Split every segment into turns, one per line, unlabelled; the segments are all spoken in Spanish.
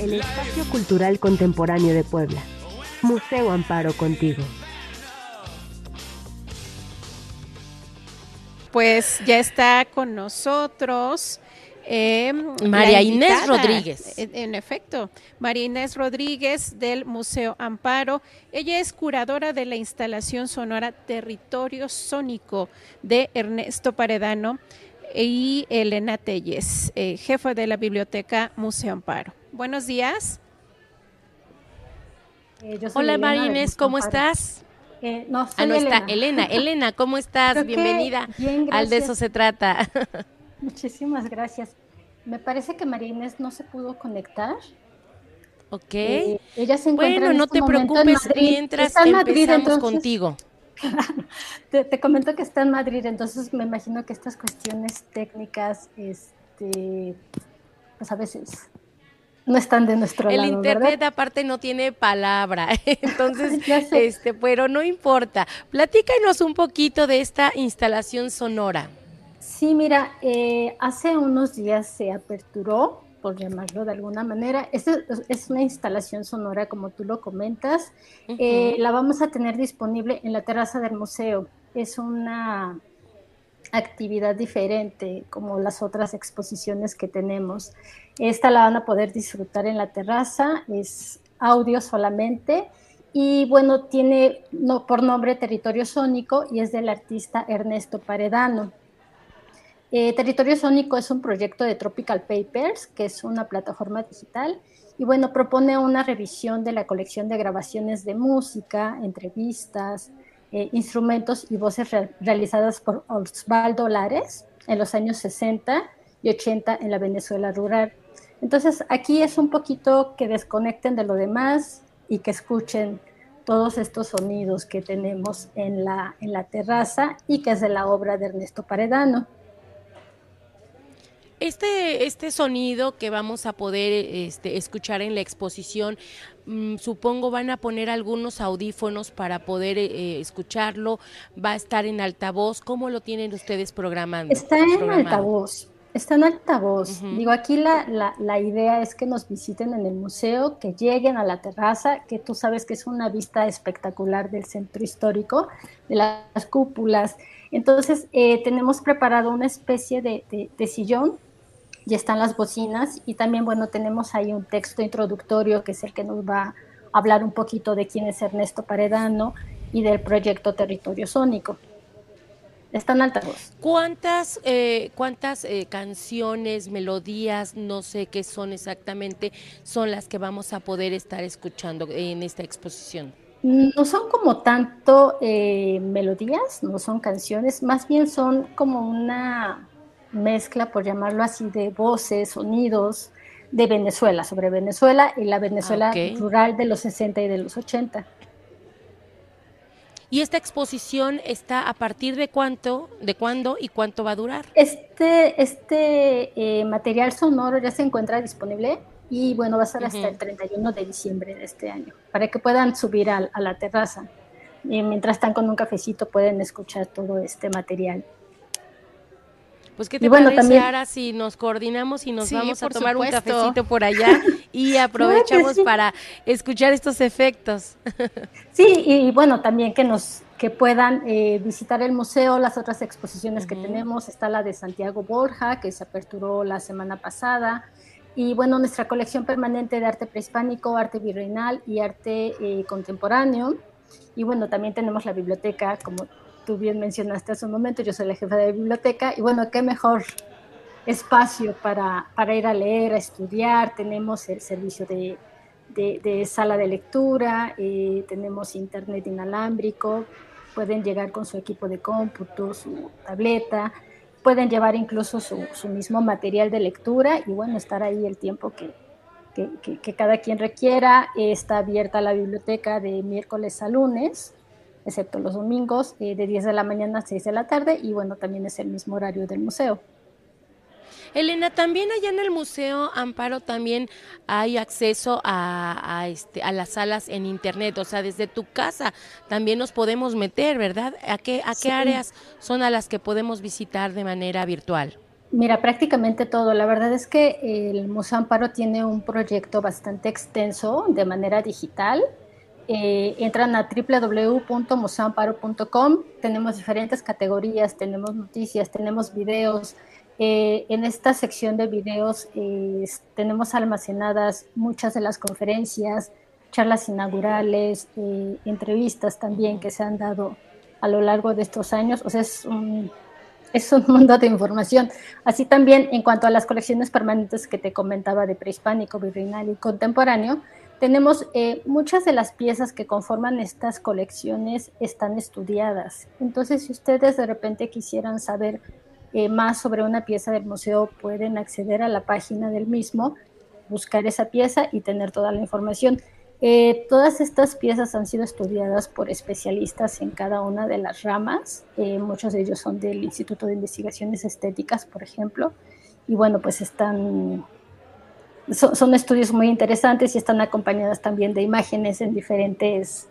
el espacio cultural contemporáneo de Puebla. Museo Amparo contigo.
Pues ya está con nosotros
eh, María Inés Rodríguez.
En, efecto, María Inés Rodríguez del Museo Amparo. Ella es curadora de la instalación sonora Territorio Sónico de Ernesto Paredano y Elena Telles, eh, jefa de la biblioteca Museo Amparo. Buenos días.
Eh, Hola María Inés, ¿cómo estás?
no, ah, no
está Elena. Elena, ¿cómo estás? Bienvenida al De eso se trata.
Muchísimas gracias. Me parece que María Inés no se pudo conectar.
Ok.
Eh, ella se encuentra
bueno, no
este
te preocupes mientras en empezamos contigo.
te, comento que está en Madrid, entonces me imagino que estas cuestiones técnicas, este, pues a veces no están de nuestro
lado.
El
internet aparte no tiene palabra, entonces, este, pero no importa. Platícanos un poquito de esta instalación sonora.
Sí, mira, eh, hace unos días se aperturó, por llamarlo de alguna manera. Esta es una instalación sonora, como tú lo comentas. Eh, la vamos a tener disponible en la terraza del museo. Es una actividad diferente como las otras exposiciones que tenemos. Esta la van a poder disfrutar en la terraza, es audio solamente y bueno, tiene no, por nombre Territorio Sónico y es del artista Ernesto Paredano. Eh, Territorio Sónico es un proyecto de Tropical Papers, que es una plataforma digital, y bueno, propone una revisión de la colección de grabaciones de música, entrevistas, eh, instrumentos y voces realizadas por Osvaldo Lares en los años 60 y 80 en la Venezuela rural. Entonces, aquí es un poquito que desconecten de lo demás y que escuchen todos estos sonidos que tenemos en la, en la terraza y que es de la obra de Ernesto Paredano.
Este, este sonido que vamos a poder este, escuchar en la exposición, mm, supongo van a poner algunos audífonos para poder eh, escucharlo, va a estar en altavoz, ¿cómo lo tienen ustedes programando?
Está en altavoz, está en altavoz. Digo, aquí la, la, la, idea es que nos visiten en el museo, que lleguen a la terraza, que tú sabes que es una vista espectacular del centro histórico, de las cúpulas. Entonces, eh, tenemos preparado una especie de, de sillón ya están las bocinas y también, bueno, tenemos ahí un texto introductorio que es el que nos va a hablar un poquito de quién es Ernesto Paredano y del proyecto Territorio Sónico. Está en altavoz.
¿Cuántas, eh, cuántas eh, canciones, melodías, no sé qué son exactamente, son las que vamos a poder estar escuchando en esta exposición?
No son como tanto eh, melodías, no son canciones, más bien son como una mezcla, por llamarlo así, de voces, sonidos de Venezuela, sobre Venezuela y la Venezuela rural de los 60 y de los 80.
¿Y esta exposición está a partir de cuánto, de cuándo y cuánto va a durar?
Este, este eh, material sonoro ya se encuentra disponible y bueno, va a ser hasta el 31 de diciembre de este año, para que puedan subir a, la terraza. Y mientras están con un cafecito pueden escuchar todo este material.
Pues qué te bueno, parece también... ahora si nos coordinamos y nos vamos a tomar un cafecito por allá y aprovechamos para escuchar estos efectos.
sí, y bueno, también que nos que puedan eh, visitar el museo, las otras exposiciones que tenemos, está la de Santiago Borja, que se aperturó la semana pasada, y bueno, nuestra colección permanente de arte prehispánico, arte virreinal y arte eh, contemporáneo. Y bueno, también tenemos la biblioteca, como tú bien mencionaste hace un momento, yo soy la jefa de biblioteca y bueno, qué mejor espacio para, para ir a leer, a estudiar. Tenemos el servicio de, de, sala de lectura, eh, tenemos internet inalámbrico, pueden llegar con su equipo de cómputo, su tableta, pueden llevar incluso su, su mismo material de lectura y bueno, estar ahí el tiempo que, que, que cada quien requiera. está abierta la biblioteca de miércoles a lunes excepto los domingos, eh, de 10 de la mañana a 6 de la tarde, y bueno, también es el mismo horario del museo.
Elena, también allá en el Museo Amparo también hay acceso a, este, a las salas en Internet, o sea, desde tu casa también nos podemos meter, ¿verdad? ¿A qué, a qué áreas son a las que podemos visitar de manera virtual?
Mira, prácticamente todo. La verdad es que el Museo Amparo tiene un proyecto bastante extenso de manera digital. Eh, entran a www.museoamparo.com. Tenemos diferentes categorías, tenemos noticias, tenemos videos. Eh, en esta sección de videos eh, tenemos almacenadas muchas de las conferencias, charlas inaugurales, entrevistas también que se han dado a lo largo de estos años. O sea, es un es un mundo de información. Así también en cuanto a las colecciones permanentes que te comentaba de prehispánico, virreinal y contemporáneo, tenemos eh, muchas de las piezas que conforman estas colecciones están estudiadas. Entonces, si ustedes de repente quisieran saber eh, más sobre una pieza del museo, pueden acceder a la página del mismo, buscar esa pieza y tener toda la información. Eh, todas estas piezas han sido estudiadas por especialistas en cada una de las ramas. Muchos de ellos son del Instituto de Investigaciones Estéticas, por ejemplo. Y bueno, pues están, son, estudios muy interesantes y están acompañadas también de imágenes en diferentes,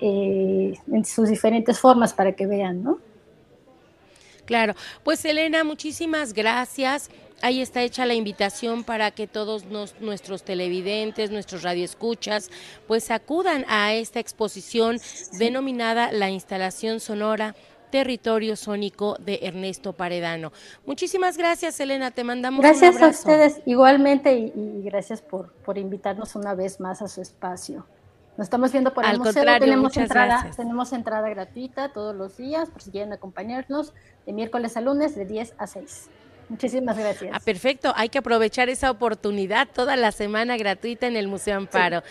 eh, en sus diferentes formas para que vean, ¿no?
Claro, pues Elena, muchísimas gracias. Ahí está hecha la invitación para que todos nuestros televidentes, nuestros radioescuchas, pues acudan a esta exposición denominada La instalación sonora Territorio Sónico de Ernesto Paredano. Muchísimas gracias, Elena. Te mandamos
gracias
un abrazo.
a ustedes igualmente y, gracias por, por invitarnos una vez más a su espacio. Nos estamos viendo por el museo. tenemos entrada, tenemos entrada gratuita todos los días, por si quieren acompañarnos, de miércoles a lunes, de 10 a 6. Muchísimas gracias.
Ah, perfecto. Hay que aprovechar esa oportunidad toda la semana gratuita en el Museo Amparo.